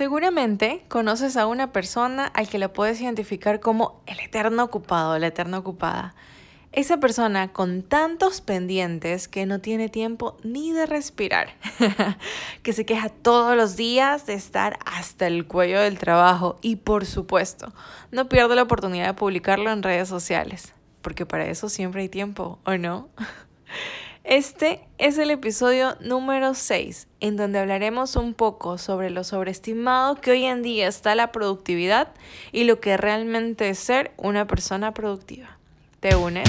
Seguramente conoces a una persona al que la puedes identificar como el eterno ocupado, la eterna ocupada. Esa persona con tantos pendientes que no tiene tiempo ni de respirar, que se queja todos los días de estar hasta el cuello del trabajo y por supuesto no pierde la oportunidad de publicarlo en redes sociales, porque para eso siempre hay tiempo, ¿o no? Este es el episodio número 6, en donde hablaremos un poco sobre lo sobreestimado que hoy en día está la productividad y lo que realmente es ser una persona productiva. ¿Te unes?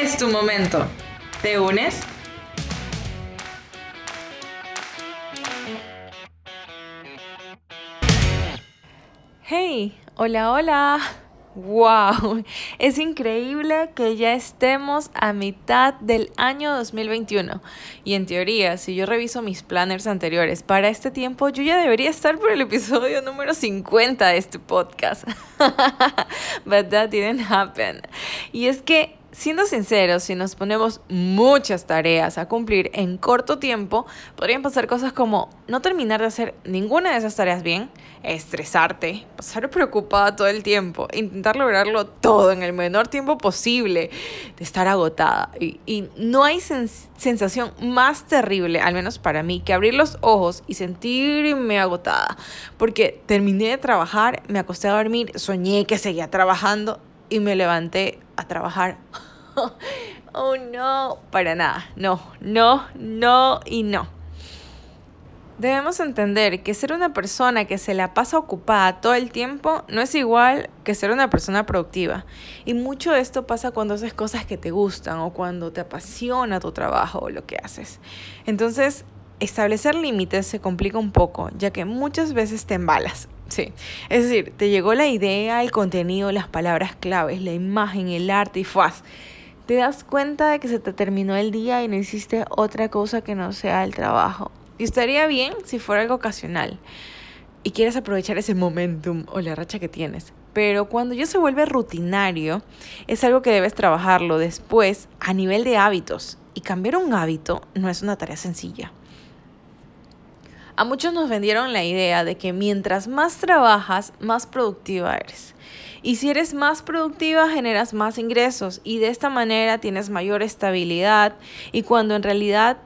es tu momento. ¿Te unes? Hey, hola, hola. ¡Wow! Es increíble que ya estemos a mitad del año 2021. Y en teoría, si yo reviso mis planners anteriores para este tiempo, yo ya debería estar por el episodio número 50 de este podcast. But that didn't happen. Y es que Siendo sinceros, si nos ponemos muchas tareas a cumplir en corto tiempo, podrían pasar cosas como no terminar de hacer ninguna de esas tareas bien, estresarte, pasar preocupada todo el tiempo, intentar lograrlo todo en el menor tiempo posible, de estar agotada. Y, no hay sensación más terrible, al menos para mí, que abrir los ojos y sentirme agotada. Porque terminé de trabajar, me acosté a dormir, soñé que seguía trabajando y me levanté a trabajar. oh no, para nada. No, no, no y no. Debemos entender que ser una persona que se la pasa ocupada todo el tiempo no es igual que ser una persona productiva. Y mucho de esto pasa cuando haces cosas que te gustan o cuando te apasiona tu trabajo o lo que haces. Entonces, establecer límites se complica un poco, ya que muchas veces te embalas. Sí, es decir, te llegó la idea, el contenido, las palabras claves, la imagen, el arte y fuas. Te das cuenta de que se te terminó el día y no hiciste otra cosa que no sea el trabajo. Y estaría bien si fuera algo ocasional y quieres aprovechar ese momentum o la racha que tienes. Pero cuando ya se vuelve rutinario, es algo que debes trabajarlo después a nivel de hábitos. Y cambiar un hábito no es una tarea sencilla. A muchos nos vendieron la idea de que mientras más trabajas, más productiva eres. Y si eres más productiva, generas más ingresos y de esta manera tienes mayor estabilidad y cuando en realidad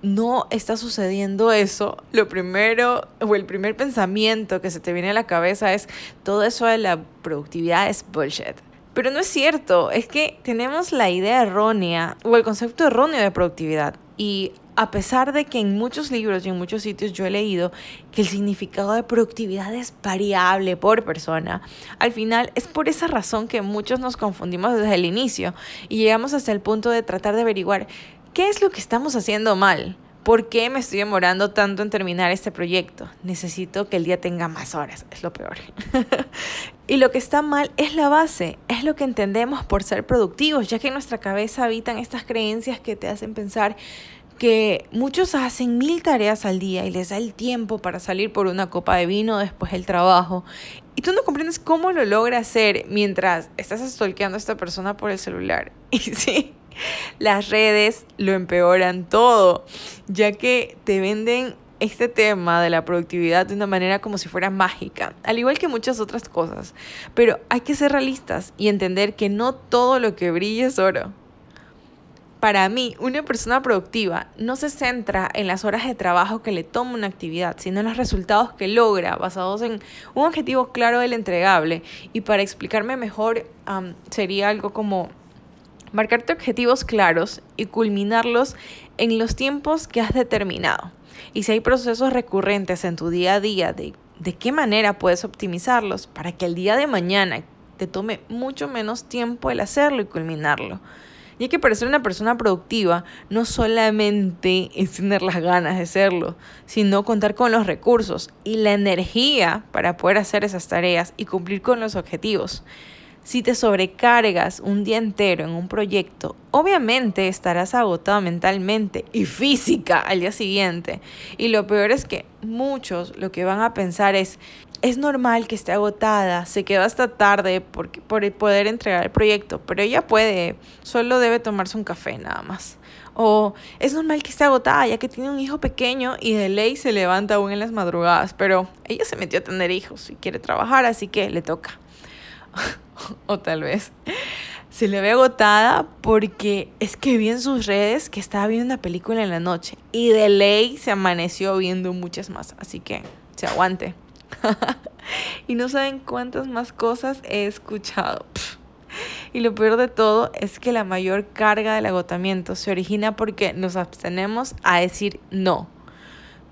no está sucediendo eso, lo primero o el primer pensamiento que se te viene a la cabeza es todo eso de la productividad es bullshit. Pero no es cierto, es que tenemos la idea errónea o el concepto erróneo de productividad y a pesar de que en muchos libros y en muchos sitios yo he leído que el significado de productividad es variable por persona, al final es por esa razón que muchos nos confundimos desde el inicio y llegamos hasta el punto de tratar de averiguar qué es lo que estamos haciendo mal. ¿Por qué me estoy demorando tanto en terminar este proyecto? Necesito que el día tenga más horas, es lo peor. y lo que está mal es la base, es lo que entendemos por ser productivos, ya que en nuestra cabeza habitan estas creencias que te hacen pensar que muchos hacen mil tareas al día y les da el tiempo para salir por una copa de vino después del trabajo. Y tú no comprendes cómo lo logra hacer mientras estás stalkeando a esta persona por el celular. Y sí, las redes lo empeoran todo, ya que te venden este tema de la productividad de una manera como si fuera mágica, al igual que muchas otras cosas. Pero hay que ser realistas y entender que no todo lo que brilla es oro. Para mí, una persona productiva no se centra en las horas de trabajo que le toma una actividad, sino en los resultados que logra basados en un objetivo claro del entregable. Y para explicarme mejor, sería algo como marcarte objetivos claros y culminarlos en los tiempos que has determinado. Y si hay procesos recurrentes en tu día a día, de, qué manera puedes optimizarlos para que el día de mañana te tome mucho menos tiempo el hacerlo y culminarlo. Y que para ser una persona productiva no solamente es tener las ganas de serlo, sino contar con los recursos y la energía para poder hacer esas tareas y cumplir con los objetivos. Si te sobrecargas un día entero en un proyecto, obviamente estarás agotado mentalmente y física al día siguiente. Y lo peor es que muchos lo que van a pensar es, es normal que esté agotada, se quedó hasta tarde por, por poder entregar el proyecto, pero ella puede, solo debe tomarse un café nada más. O es normal que esté agotada ya que tiene un hijo pequeño y de ley se levanta aún en las madrugadas, pero ella se metió a tener hijos y quiere trabajar, así que le toca. o tal vez se le ve agotada porque es que vi en sus redes que estaba viendo una película en la noche y de ley se amaneció viendo muchas más, así que se aguante. y no saben cuántas más cosas he escuchado. Y lo peor de todo es que la mayor carga del agotamiento se origina porque nos abstenemos a decir no.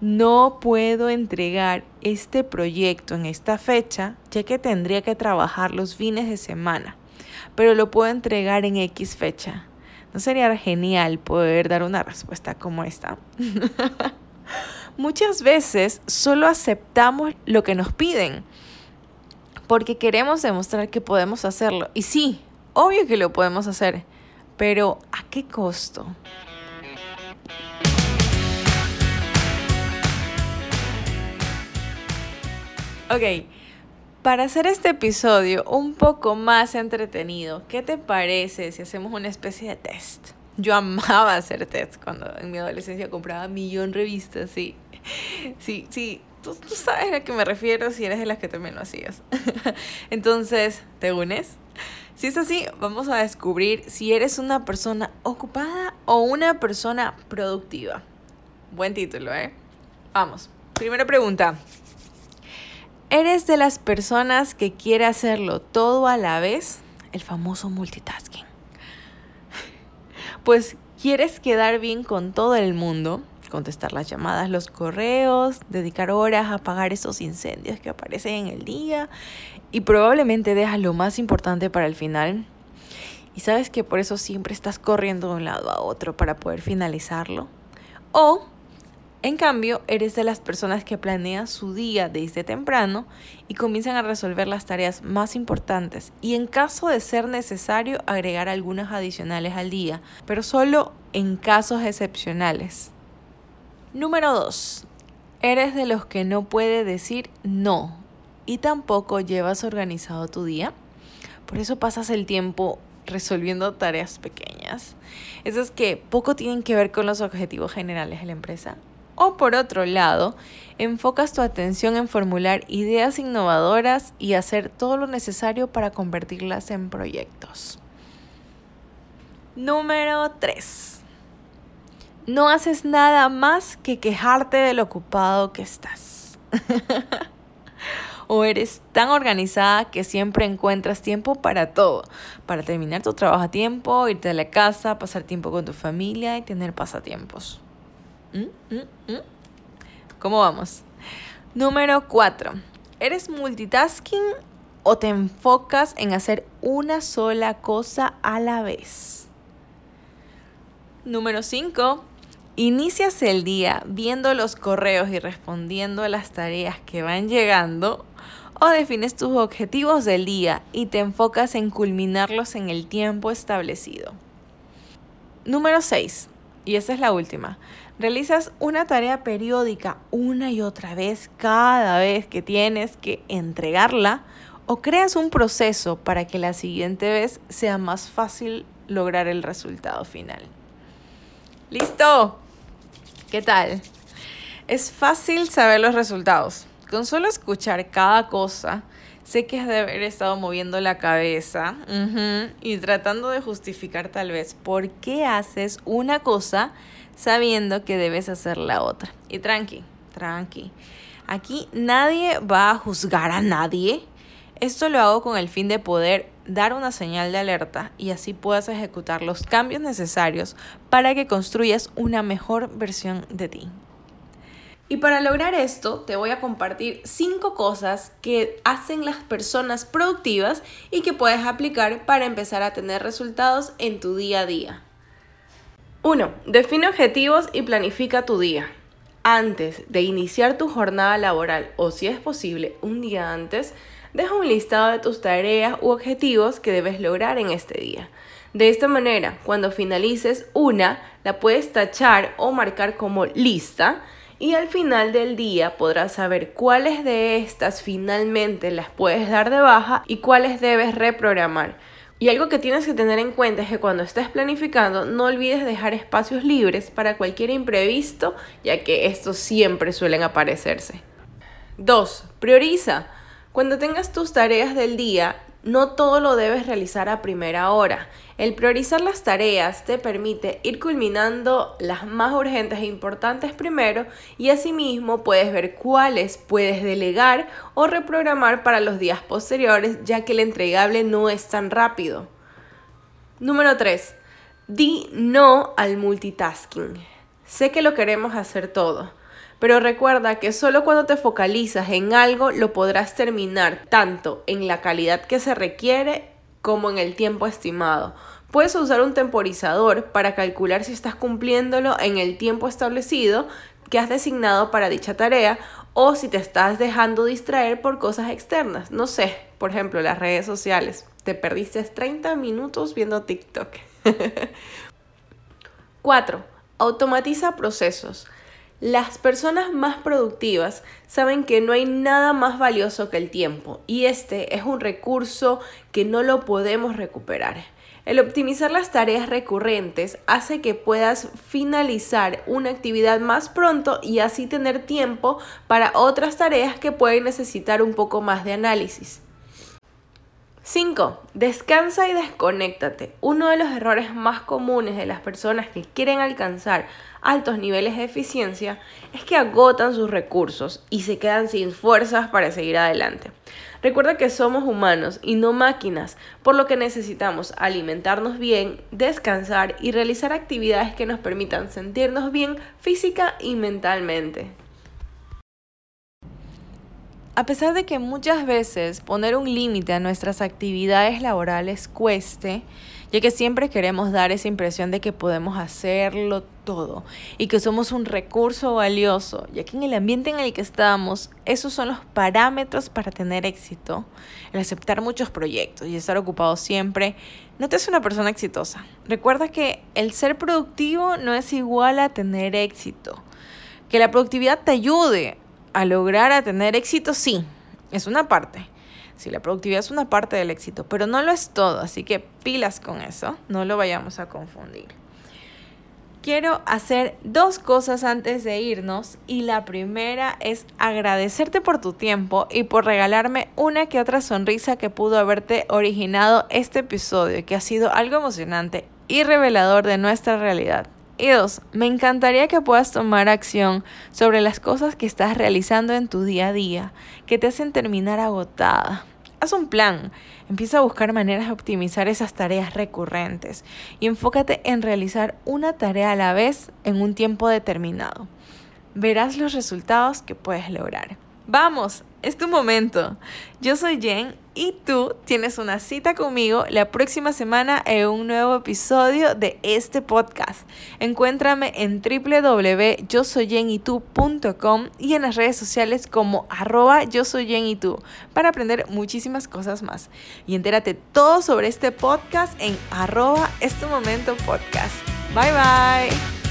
No puedo entregar este proyecto en esta fecha ya que tendría que trabajar los fines de semana, pero lo puedo entregar en X fecha. ¿No sería genial poder dar una respuesta como esta? muchas veces solo aceptamos lo que nos piden porque queremos demostrar que podemos hacerlo. Y sí, obvio que lo podemos hacer, pero ¿a qué costo? Ok, para hacer este episodio un poco más entretenido, ¿qué te parece si hacemos una especie de test? Yo amaba hacer tests cuando en mi adolescencia compraba millón revistas, sí. Sí, sí, tú, tú sabes a qué me refiero si eres de las que también lo hacías. Entonces, ¿te unes? Si es así, vamos a descubrir si eres una persona ocupada o una persona productiva. Buen título, ¿eh? Vamos. Primera pregunta. ¿Eres de las personas que quiere hacerlo todo a la vez? El famoso multitasking pues quieres quedar bien con todo el mundo, contestar las llamadas, los correos, dedicar horas a apagar esos incendios que aparecen en el día y probablemente dejas lo más importante para el final. Y sabes que por eso siempre estás corriendo de un lado a otro para poder finalizarlo. O en cambio, eres de las personas que planean su día desde temprano y comienzan a resolver las tareas más importantes y en caso de ser necesario agregar algunas adicionales al día, pero solo en casos excepcionales. Número 2. Eres de los que no puede decir no y tampoco llevas organizado tu día. Por eso pasas el tiempo resolviendo tareas pequeñas. Esas que poco tienen que ver con los objetivos generales de la empresa o por otro lado, enfocas tu atención en formular ideas innovadoras y hacer todo lo necesario para convertirlas en proyectos. Número 3. No haces nada más que quejarte de lo ocupado que estás. o eres tan organizada que siempre encuentras tiempo para todo, para terminar tu trabajo a tiempo, irte a la casa, pasar tiempo con tu familia y tener pasatiempos. ¿Mm? ¿Mm? ¿Mm? ¿Cómo vamos? Número 4. ¿Eres multitasking o te enfocas en hacer una sola cosa a la vez? Número 5. ¿Inicias el día viendo los correos y respondiendo a las tareas que van llegando? ¿O defines tus objetivos del día y te enfocas en culminarlos en el tiempo establecido? Número 6. Y esa es la última. Realizas una tarea periódica una y otra vez cada vez que tienes que entregarla o creas un proceso para que la siguiente vez sea más fácil lograr el resultado final. ¿Listo? ¿Qué tal? Es fácil saber los resultados. Con solo escuchar cada cosa, sé que has de haber estado moviendo la cabeza y tratando de justificar tal vez por qué haces una cosa sabiendo que debes hacer la otra. Y tranqui, tranqui. Aquí nadie va a juzgar a nadie. Esto lo hago con el fin de poder dar una señal de alerta y así puedas ejecutar los cambios necesarios para que construyas una mejor versión de ti. Y para lograr esto, te voy a compartir cinco cosas que hacen las personas productivas y que puedes aplicar para empezar a tener resultados en tu día a día. 1. Define objetivos y planifica tu día. Antes de iniciar tu jornada laboral o si es posible un día antes, deja un listado de tus tareas u objetivos que debes lograr en este día. De esta manera, cuando finalices una, la puedes tachar o marcar como lista y al final del día podrás saber cuáles de estas finalmente las puedes dar de baja y cuáles debes reprogramar. Y algo que tienes que tener en cuenta es que cuando estés planificando no olvides dejar espacios libres para cualquier imprevisto, ya que estos siempre suelen aparecerse. 2. Prioriza. Cuando tengas tus tareas del día, no todo lo debes realizar a primera hora. El priorizar las tareas te permite ir culminando las más urgentes e importantes primero y asimismo puedes ver cuáles puedes delegar o reprogramar para los días posteriores ya que el entregable no es tan rápido. Número 3. Di no al multitasking. Sé que lo queremos hacer todo pero recuerda que solo cuando te focalizas en algo lo podrás terminar, tanto en la calidad que se requiere como en el tiempo estimado. Puedes usar un temporizador para calcular si estás cumpliéndolo en el tiempo establecido que has designado para dicha tarea o si te estás dejando distraer por cosas externas. No sé, por ejemplo, las redes sociales. Te perdiste 30 minutos viendo TikTok. 4. Automatiza procesos. Las personas más productivas saben que no hay nada más valioso que el tiempo y este es un recurso que no lo podemos recuperar. El optimizar las tareas recurrentes hace que puedas finalizar una actividad más pronto y así tener tiempo para otras tareas que pueden necesitar un poco más de análisis. 5. Descansa y desconéctate. Uno de los errores más comunes de las personas que quieren alcanzar altos niveles de eficiencia es que agotan sus recursos y se quedan sin fuerzas para seguir adelante. Recuerda que somos humanos y no máquinas, por lo que necesitamos alimentarnos bien, descansar y realizar actividades que nos permitan sentirnos bien física y mentalmente. A pesar de que muchas veces poner un límite a nuestras actividades laborales cueste, ya que siempre queremos dar esa impresión de que podemos hacerlo todo y que somos un recurso valioso, ya que en el ambiente en el que estamos, esos son los parámetros para tener éxito. El aceptar muchos proyectos y estar ocupado siempre no te hace una persona exitosa. Recuerda que el ser productivo no es igual a tener éxito. Que la productividad te ayude a lograr a tener éxito, sí, es una parte. Sí, la productividad es una parte del éxito, pero no lo es todo, así que pilas con eso, no lo vayamos a confundir. Quiero hacer dos cosas antes de irnos y la primera es agradecerte por tu tiempo y por regalarme una que otra sonrisa que pudo haberte originado este episodio, que ha sido algo emocionante y revelador de nuestra realidad. Y dos, me encantaría que puedas tomar acción sobre las cosas que estás realizando en tu día a día, que te hacen terminar agotada. Haz un plan, empieza a buscar maneras de optimizar esas tareas recurrentes y enfócate en realizar una tarea a la vez en un tiempo determinado. Verás los resultados que puedes lograr. Vamos, es tu momento. Yo soy Jen y tú tienes una cita conmigo la próxima semana en un nuevo episodio de este podcast. Encuéntrame en www.yosoyenitú.com y en las redes sociales como arroba yo soy Jen y tú para aprender muchísimas cosas más. Y entérate todo sobre este podcast en arroba es tu momento podcast. Bye bye.